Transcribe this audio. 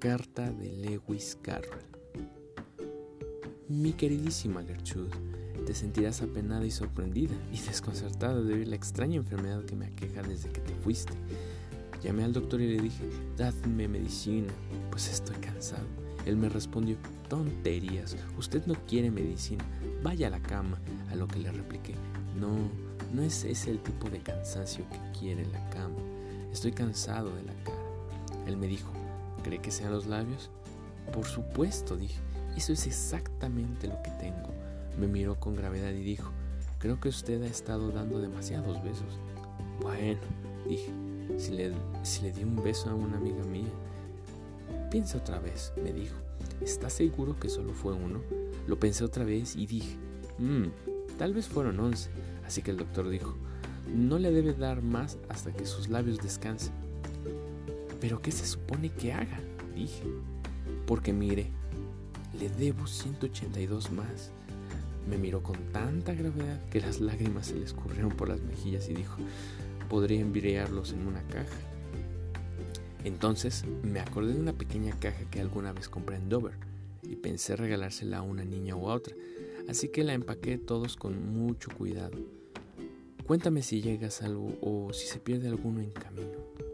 Carta de Lewis Carroll. Mi queridísima Gertrude, te sentirás apenada y sorprendida y desconcertada de ver la extraña enfermedad que me aqueja desde que te fuiste. Llamé al doctor y le dije, dadme medicina, pues estoy cansado. Él me respondió, tonterías, usted no quiere medicina, vaya a la cama. A lo que le repliqué, no, no es ese el tipo de cansancio que quiere la cama. Estoy cansado de la cara. Él me dijo, ¿cree que sean los labios? Por supuesto, dije, eso es exactamente lo que tengo. Me miró con gravedad y dijo, creo que usted ha estado dando demasiados besos. Bueno, dije, si le, di un beso a una amiga mía. Piensa otra vez, me dijo. ¿Estás seguro que solo fue uno? Lo pensé otra vez y dije, mmm, tal vez fueron once. Así que el doctor dijo, no le debe dar más hasta que sus labios descansen. ¿Pero qué se supone que haga? Dije. Porque mire, le debo 182 más. Me miró con tanta gravedad que las lágrimas se le escurrieron por las mejillas y dijo, podría enviarlos en una caja. Entonces me acordé de una pequeña caja que alguna vez compré en Dover y pensé regalársela a una niña o a otra, así que la empaqué todos con mucho cuidado. Cuéntame si llegas algo o si se pierde alguno en camino.